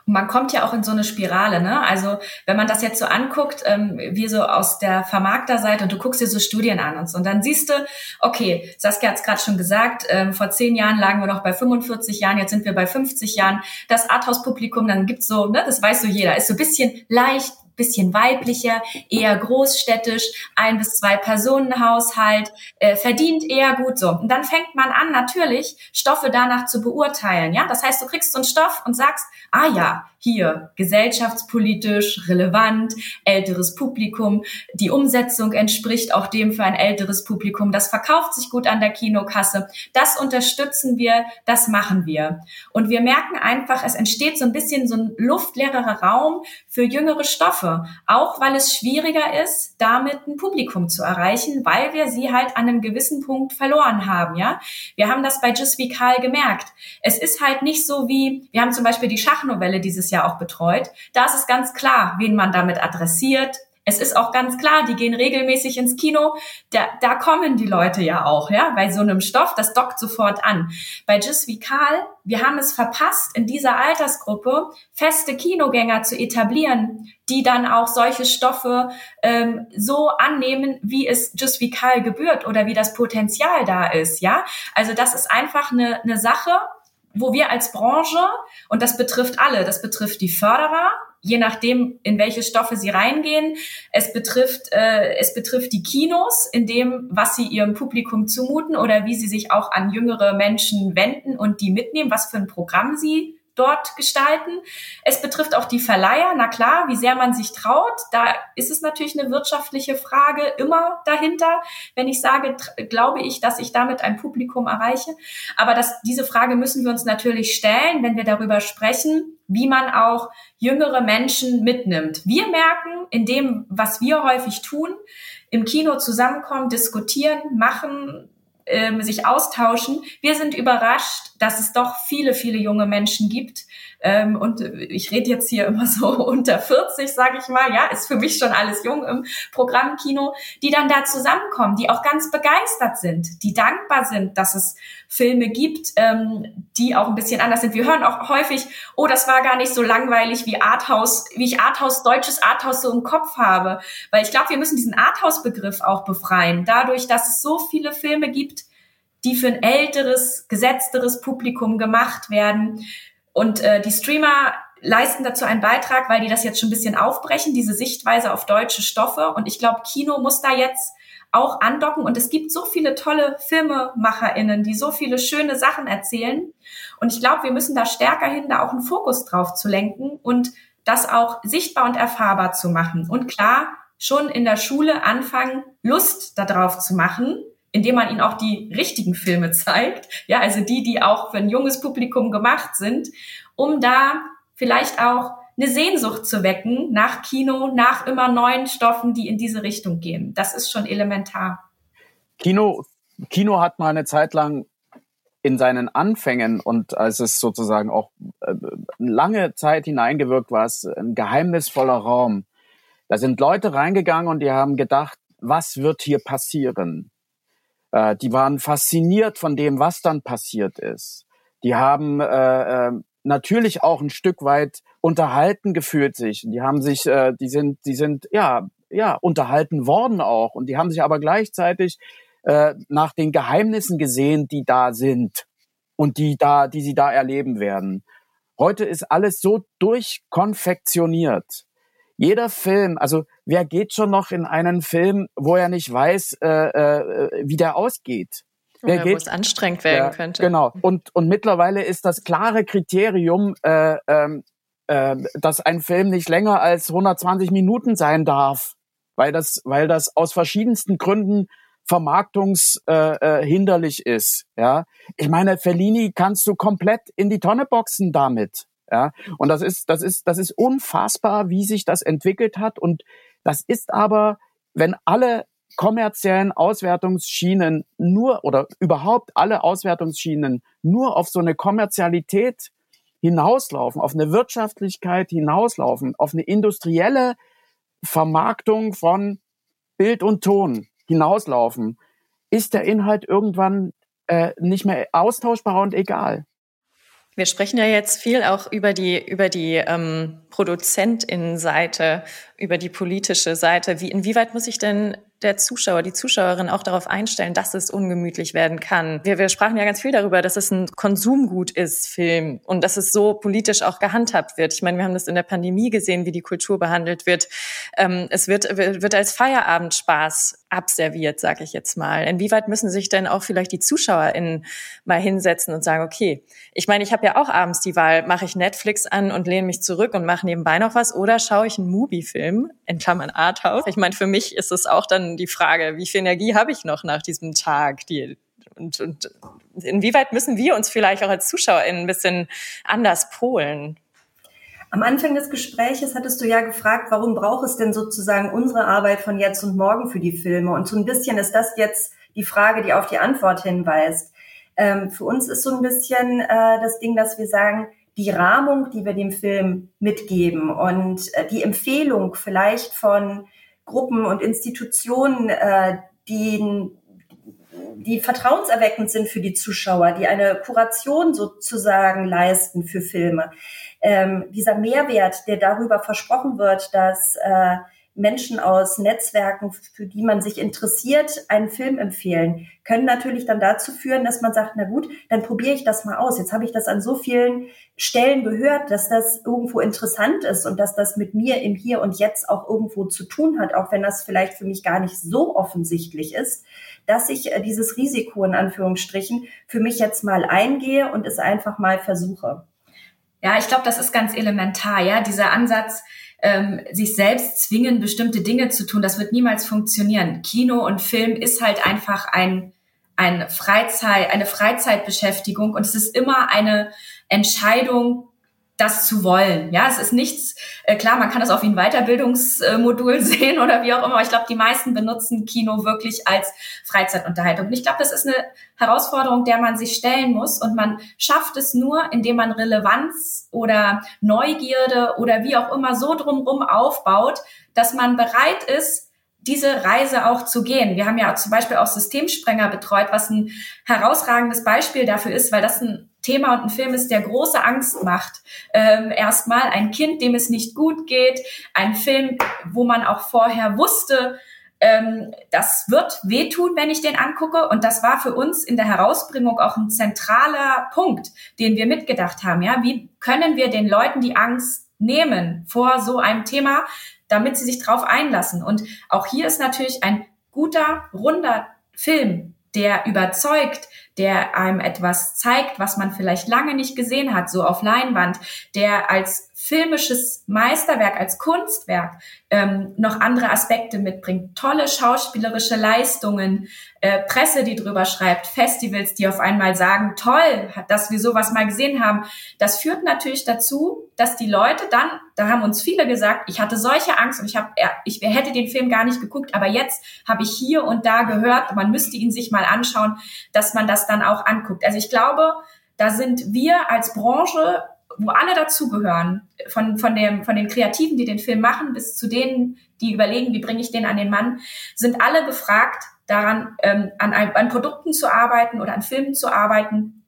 Und man kommt ja auch in so eine Spirale, ne? Also wenn man das jetzt so anguckt, ähm, wie so aus der Vermarkterseite und du guckst dir so Studien an und so, und dann siehst du, okay, Saskia hat es gerade schon gesagt, ähm, vor zehn Jahren lagen wir noch bei 45 Jahren, jetzt sind wir bei 50 Jahren. Das Arthouse-Publikum, dann gibt's so, ne, das weiß so jeder, ist so bisschen leicht bisschen weiblicher, eher großstädtisch, ein bis zwei Personen Haushalt, äh, verdient eher gut so. Und dann fängt man an, natürlich Stoffe danach zu beurteilen. Ja, das heißt, du kriegst so einen Stoff und sagst, ah ja, hier gesellschaftspolitisch relevant, älteres Publikum. Die Umsetzung entspricht auch dem für ein älteres Publikum. Das verkauft sich gut an der Kinokasse. Das unterstützen wir, das machen wir. Und wir merken einfach, es entsteht so ein bisschen so ein luftleerer Raum für jüngere Stoffe, auch weil es schwieriger ist, damit ein Publikum zu erreichen, weil wir sie halt an einem gewissen Punkt verloren haben. Ja, wir haben das bei Just Vical gemerkt. Es ist halt nicht so wie, wir haben zum Beispiel die Schachnovelle dieses Jahr ja auch betreut. Da ist es ganz klar, wen man damit adressiert. Es ist auch ganz klar, die gehen regelmäßig ins Kino. Da, da kommen die Leute ja auch, ja, bei so einem Stoff, das dockt sofort an. Bei Just Vical, wir haben es verpasst, in dieser Altersgruppe feste Kinogänger zu etablieren, die dann auch solche Stoffe ähm, so annehmen, wie es Just Vical gebührt oder wie das Potenzial da ist, ja. Also das ist einfach eine, eine Sache, wo wir als Branche, und das betrifft alle, das betrifft die Förderer, je nachdem, in welche Stoffe sie reingehen. Es betrifft, äh, es betrifft die Kinos, in dem, was sie ihrem Publikum zumuten oder wie sie sich auch an jüngere Menschen wenden und die mitnehmen, was für ein Programm sie dort gestalten. Es betrifft auch die Verleiher. Na klar, wie sehr man sich traut. Da ist es natürlich eine wirtschaftliche Frage immer dahinter. Wenn ich sage, glaube ich, dass ich damit ein Publikum erreiche. Aber das, diese Frage müssen wir uns natürlich stellen, wenn wir darüber sprechen, wie man auch jüngere Menschen mitnimmt. Wir merken in dem, was wir häufig tun, im Kino zusammenkommen, diskutieren, machen, ähm, sich austauschen. Wir sind überrascht, dass es doch viele, viele junge Menschen gibt. Ähm, und ich rede jetzt hier immer so unter 40, sage ich mal. Ja, ist für mich schon alles jung im Programmkino, die dann da zusammenkommen, die auch ganz begeistert sind, die dankbar sind, dass es Filme gibt, ähm, die auch ein bisschen anders sind. Wir hören auch häufig, oh, das war gar nicht so langweilig wie Arthouse, wie ich Arthouse, deutsches Arthouse so im Kopf habe. Weil ich glaube, wir müssen diesen Arthouse-Begriff auch befreien. Dadurch, dass es so viele Filme gibt, die für ein älteres, gesetzteres Publikum gemacht werden. Und äh, die Streamer leisten dazu einen Beitrag, weil die das jetzt schon ein bisschen aufbrechen, diese Sichtweise auf deutsche Stoffe. Und ich glaube, Kino muss da jetzt auch andocken. Und es gibt so viele tolle FilmemacherInnen, die so viele schöne Sachen erzählen. Und ich glaube, wir müssen da stärker hin, da auch einen Fokus drauf zu lenken und das auch sichtbar und erfahrbar zu machen. Und klar, schon in der Schule anfangen, Lust darauf zu machen, indem man ihnen auch die richtigen Filme zeigt, ja, also die, die auch für ein junges Publikum gemacht sind, um da vielleicht auch eine Sehnsucht zu wecken nach Kino, nach immer neuen Stoffen, die in diese Richtung gehen. Das ist schon elementar. Kino, Kino hat mal eine Zeit lang in seinen Anfängen und als es sozusagen auch äh, lange Zeit hineingewirkt war, es ein geheimnisvoller Raum. Da sind Leute reingegangen und die haben gedacht, was wird hier passieren? Äh, die waren fasziniert von dem, was dann passiert ist. Die haben äh, äh, natürlich auch ein Stück weit unterhalten gefühlt sich. Die haben sich, äh, die sind, die sind ja ja unterhalten worden auch und die haben sich aber gleichzeitig äh, nach den Geheimnissen gesehen, die da sind und die da, die sie da erleben werden. Heute ist alles so durchkonfektioniert. Jeder Film, also wer geht schon noch in einen Film, wo er nicht weiß, äh, äh, wie der ausgeht? Wer geht, wo es anstrengend werden ja, könnte. Genau. Und, und mittlerweile ist das klare Kriterium, äh, äh, äh, dass ein Film nicht länger als 120 Minuten sein darf, weil das, weil das aus verschiedensten Gründen vermarktungshinderlich äh, äh, ist. Ja, ich meine, Fellini kannst du komplett in die Tonne boxen damit. Ja, und das ist, das ist, das ist unfassbar, wie sich das entwickelt hat. Und das ist aber, wenn alle kommerziellen Auswertungsschienen nur oder überhaupt alle Auswertungsschienen nur auf so eine Kommerzialität hinauslaufen, auf eine Wirtschaftlichkeit hinauslaufen, auf eine industrielle Vermarktung von Bild und Ton hinauslaufen, ist der Inhalt irgendwann äh, nicht mehr austauschbar und egal. Wir sprechen ja jetzt viel auch über die über die ähm, Produzentinnenseite, über die politische Seite. Wie inwieweit muss ich denn der Zuschauer, die Zuschauerin auch darauf einstellen, dass es ungemütlich werden kann. Wir, wir sprachen ja ganz viel darüber, dass es ein Konsumgut ist, Film, und dass es so politisch auch gehandhabt wird. Ich meine, wir haben das in der Pandemie gesehen, wie die Kultur behandelt wird. Ähm, es wird, wird als Feierabendspaß abserviert, sage ich jetzt mal. Inwieweit müssen sich denn auch vielleicht die ZuschauerInnen mal hinsetzen und sagen, okay, ich meine, ich habe ja auch abends die Wahl, mache ich Netflix an und lehne mich zurück und mache nebenbei noch was oder schaue ich einen Movie-Film, in Klammern Arthouse. Ich meine, für mich ist es auch dann die Frage, wie viel Energie habe ich noch nach diesem Tag? Die, und, und inwieweit müssen wir uns vielleicht auch als ZuschauerInnen ein bisschen anders polen? Am Anfang des Gespräches hattest du ja gefragt, warum braucht es denn sozusagen unsere Arbeit von jetzt und morgen für die Filme? Und so ein bisschen ist das jetzt die Frage, die auf die Antwort hinweist. Ähm, für uns ist so ein bisschen äh, das Ding, dass wir sagen, die Rahmung, die wir dem Film mitgeben und äh, die Empfehlung vielleicht von Gruppen und Institutionen, äh, die, die vertrauenserweckend sind für die Zuschauer, die eine Kuration sozusagen leisten für Filme. Ähm, dieser Mehrwert, der darüber versprochen wird, dass äh, Menschen aus Netzwerken, für die man sich interessiert, einen Film empfehlen, können natürlich dann dazu führen, dass man sagt, na gut, dann probiere ich das mal aus. Jetzt habe ich das an so vielen Stellen gehört, dass das irgendwo interessant ist und dass das mit mir im Hier und Jetzt auch irgendwo zu tun hat, auch wenn das vielleicht für mich gar nicht so offensichtlich ist, dass ich äh, dieses Risiko in Anführungsstrichen für mich jetzt mal eingehe und es einfach mal versuche. Ja, ich glaube, das ist ganz elementar, ja, dieser Ansatz, ähm, sich selbst zwingen, bestimmte Dinge zu tun, das wird niemals funktionieren. Kino und Film ist halt einfach ein, ein Freizeit, eine Freizeitbeschäftigung und es ist immer eine Entscheidung das zu wollen. Ja, es ist nichts, äh, klar, man kann das auch wie ein Weiterbildungsmodul sehen oder wie auch immer, ich glaube, die meisten benutzen Kino wirklich als Freizeitunterhaltung. Und ich glaube, das ist eine Herausforderung, der man sich stellen muss und man schafft es nur, indem man Relevanz oder Neugierde oder wie auch immer so drumrum aufbaut, dass man bereit ist, diese Reise auch zu gehen. Wir haben ja zum Beispiel auch Systemsprenger betreut, was ein herausragendes Beispiel dafür ist, weil das ein Thema und ein Film ist, der große Angst macht. Ähm, erstmal ein Kind, dem es nicht gut geht, ein Film, wo man auch vorher wusste, ähm, das wird wehtun, wenn ich den angucke. Und das war für uns in der Herausbringung auch ein zentraler Punkt, den wir mitgedacht haben. Ja, wie können wir den Leuten die Angst nehmen vor so einem Thema, damit sie sich drauf einlassen? Und auch hier ist natürlich ein guter, runder Film, der überzeugt, der einem etwas zeigt, was man vielleicht lange nicht gesehen hat, so auf Leinwand, der als filmisches Meisterwerk, als Kunstwerk ähm, noch andere Aspekte mitbringt. Tolle schauspielerische Leistungen, äh, Presse, die drüber schreibt, Festivals, die auf einmal sagen, toll, dass wir sowas mal gesehen haben. Das führt natürlich dazu, dass die Leute dann, da haben uns viele gesagt, ich hatte solche Angst und ich habe, ich hätte den Film gar nicht geguckt, aber jetzt habe ich hier und da gehört, man müsste ihn sich mal anschauen, dass man das dann auch anguckt. Also ich glaube, da sind wir als Branche wo alle dazugehören, von, von, dem, von den Kreativen, die den Film machen, bis zu denen, die überlegen, wie bringe ich den an den Mann, sind alle gefragt, daran ähm, an, an Produkten zu arbeiten oder an Filmen zu arbeiten,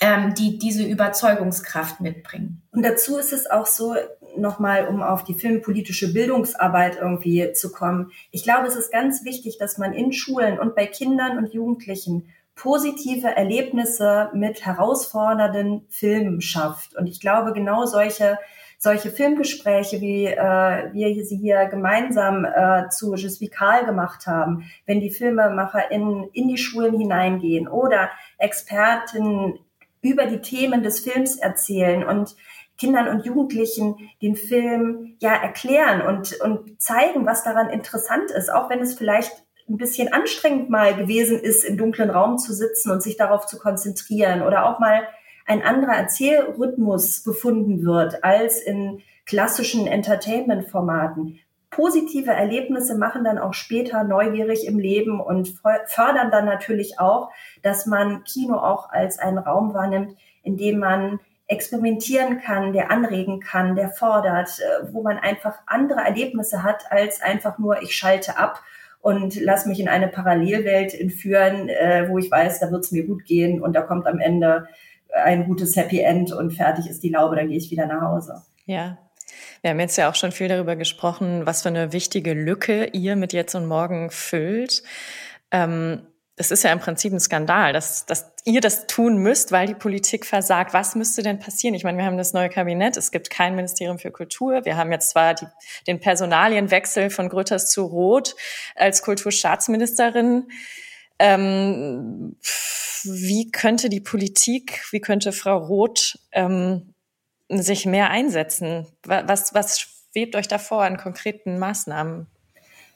ähm, die diese Überzeugungskraft mitbringen. Und dazu ist es auch so, nochmal, um auf die filmpolitische Bildungsarbeit irgendwie zu kommen. Ich glaube, es ist ganz wichtig, dass man in Schulen und bei Kindern und Jugendlichen positive Erlebnisse mit herausfordernden Filmen schafft. Und ich glaube, genau solche solche Filmgespräche, wie äh, wir sie hier gemeinsam äh, zu Je Karl gemacht haben, wenn die Filmemacher in, in die Schulen hineingehen oder Experten über die Themen des Films erzählen und Kindern und Jugendlichen den Film ja erklären und, und zeigen, was daran interessant ist, auch wenn es vielleicht ein bisschen anstrengend mal gewesen ist, im dunklen Raum zu sitzen und sich darauf zu konzentrieren oder auch mal ein anderer Erzählrhythmus gefunden wird als in klassischen Entertainment-Formaten. positive Erlebnisse machen dann auch später neugierig im Leben und fördern dann natürlich auch, dass man Kino auch als einen Raum wahrnimmt, in dem man experimentieren kann, der anregen kann, der fordert, äh, wo man einfach andere Erlebnisse hat als einfach nur ich schalte ab und lass mich in eine Parallelwelt entführen, äh, wo ich weiß, da wird es mir gut gehen und da kommt am Ende ein gutes Happy End und fertig ist die Laube, dann gehe ich wieder nach Hause. Ja. Wir haben jetzt ja auch schon viel darüber gesprochen, was für eine wichtige Lücke ihr mit jetzt und morgen füllt. Ähm, es ist ja im Prinzip ein Skandal, dass, dass ihr das tun müsst, weil die Politik versagt. Was müsste denn passieren? Ich meine, wir haben das neue Kabinett, es gibt kein Ministerium für Kultur. Wir haben jetzt zwar die, den Personalienwechsel von Grütters zu Roth als Kulturstaatsministerin. Ähm, wie könnte die Politik, wie könnte Frau Roth ähm, sich mehr einsetzen? Was, was schwebt euch da vor an konkreten Maßnahmen?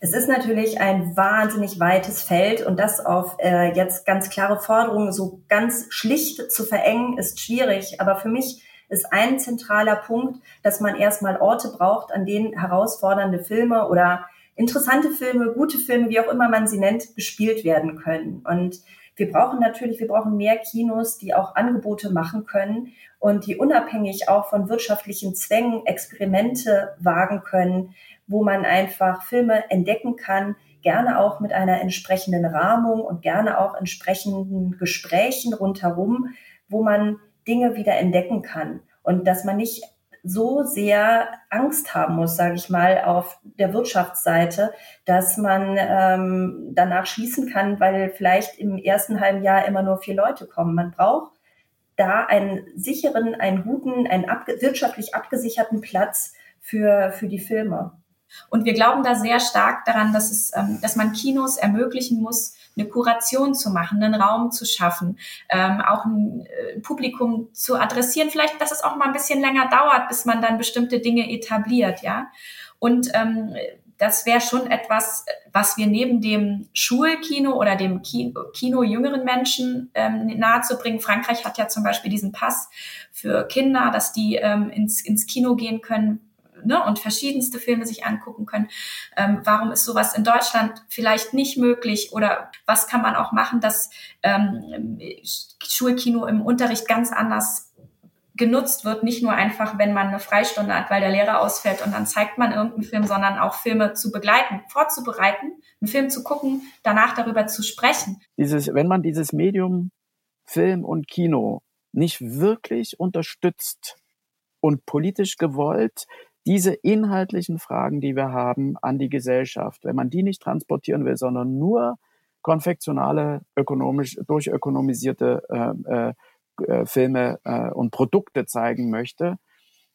Es ist natürlich ein wahnsinnig weites Feld und das auf äh, jetzt ganz klare Forderungen so ganz schlicht zu verengen, ist schwierig. Aber für mich ist ein zentraler Punkt, dass man erstmal Orte braucht, an denen herausfordernde Filme oder interessante Filme, gute Filme, wie auch immer man sie nennt, gespielt werden können. Und wir brauchen natürlich, wir brauchen mehr Kinos, die auch Angebote machen können und die unabhängig auch von wirtschaftlichen Zwängen Experimente wagen können, wo man einfach Filme entdecken kann, gerne auch mit einer entsprechenden Rahmung und gerne auch entsprechenden Gesprächen rundherum, wo man Dinge wieder entdecken kann und dass man nicht so sehr Angst haben muss, sage ich mal, auf der Wirtschaftsseite, dass man ähm, danach schließen kann, weil vielleicht im ersten halben Jahr immer nur vier Leute kommen. Man braucht da einen sicheren, einen guten, einen ab, wirtschaftlich abgesicherten Platz für, für die Filme. Und wir glauben da sehr stark daran, dass es, ähm, dass man Kinos ermöglichen muss, eine Kuration zu machen, einen Raum zu schaffen, ähm, auch ein äh, Publikum zu adressieren. Vielleicht, dass es auch mal ein bisschen länger dauert, bis man dann bestimmte Dinge etabliert, ja. Und ähm, das wäre schon etwas, was wir neben dem Schulkino oder dem Kino, Kino jüngeren Menschen ähm, nahezubringen. Frankreich hat ja zum Beispiel diesen Pass für Kinder, dass die ähm, ins, ins Kino gehen können, ne, und verschiedenste Filme sich angucken können. Ähm, warum ist sowas in Deutschland vielleicht nicht möglich oder was kann man auch machen, dass ähm, Schulkino im Unterricht ganz anders genutzt wird, nicht nur einfach, wenn man eine Freistunde hat, weil der Lehrer ausfällt und dann zeigt man irgendeinen Film, sondern auch Filme zu begleiten, vorzubereiten, einen Film zu gucken, danach darüber zu sprechen. Dieses, wenn man dieses Medium Film und Kino nicht wirklich unterstützt und politisch gewollt diese inhaltlichen Fragen, die wir haben an die Gesellschaft, wenn man die nicht transportieren will, sondern nur konfektionale, ökonomisch, durchökonomisierte äh, äh, Filme äh, und Produkte zeigen möchte,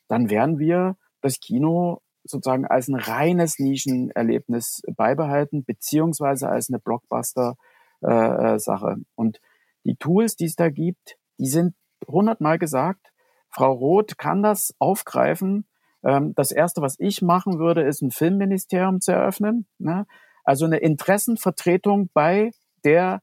dann werden wir das Kino sozusagen als ein reines Nischenerlebnis beibehalten, beziehungsweise als eine Blockbuster-Sache. Äh, und die Tools, die es da gibt, die sind hundertmal gesagt. Frau Roth kann das aufgreifen ähm, das Erste, was ich machen würde, ist ein Filmministerium zu eröffnen. Ne? Also eine Interessenvertretung bei der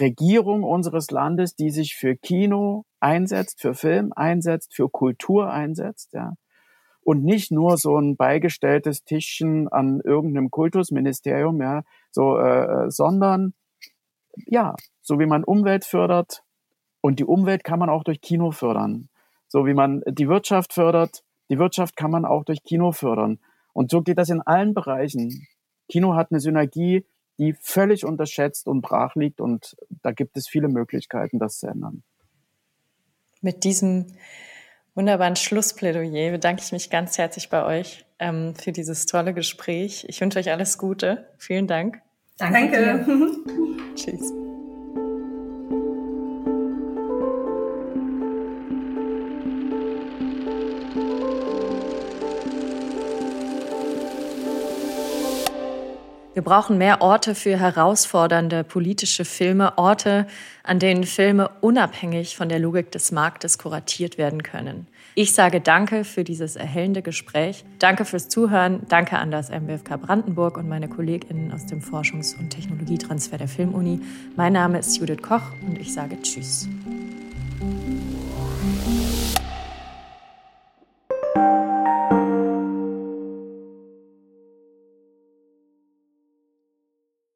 Regierung unseres Landes, die sich für Kino einsetzt, für Film einsetzt, für Kultur einsetzt, ja. Und nicht nur so ein beigestelltes Tischchen an irgendeinem Kultusministerium, ja, so, äh, sondern ja, so wie man Umwelt fördert und die Umwelt kann man auch durch Kino fördern. So wie man die Wirtschaft fördert, die Wirtschaft kann man auch durch Kino fördern. Und so geht das in allen Bereichen. Kino hat eine Synergie, die völlig unterschätzt und brach liegt. Und da gibt es viele Möglichkeiten, das zu ändern. Mit diesem wunderbaren Schlussplädoyer bedanke ich mich ganz herzlich bei euch ähm, für dieses tolle Gespräch. Ich wünsche euch alles Gute. Vielen Dank. Danke. Danke. Tschüss. Wir brauchen mehr Orte für herausfordernde politische Filme, Orte, an denen Filme unabhängig von der Logik des Marktes kuratiert werden können. Ich sage Danke für dieses erhellende Gespräch. Danke fürs Zuhören. Danke an das MBFK Brandenburg und meine KollegInnen aus dem Forschungs- und Technologietransfer der Filmuni. Mein Name ist Judith Koch und ich sage Tschüss.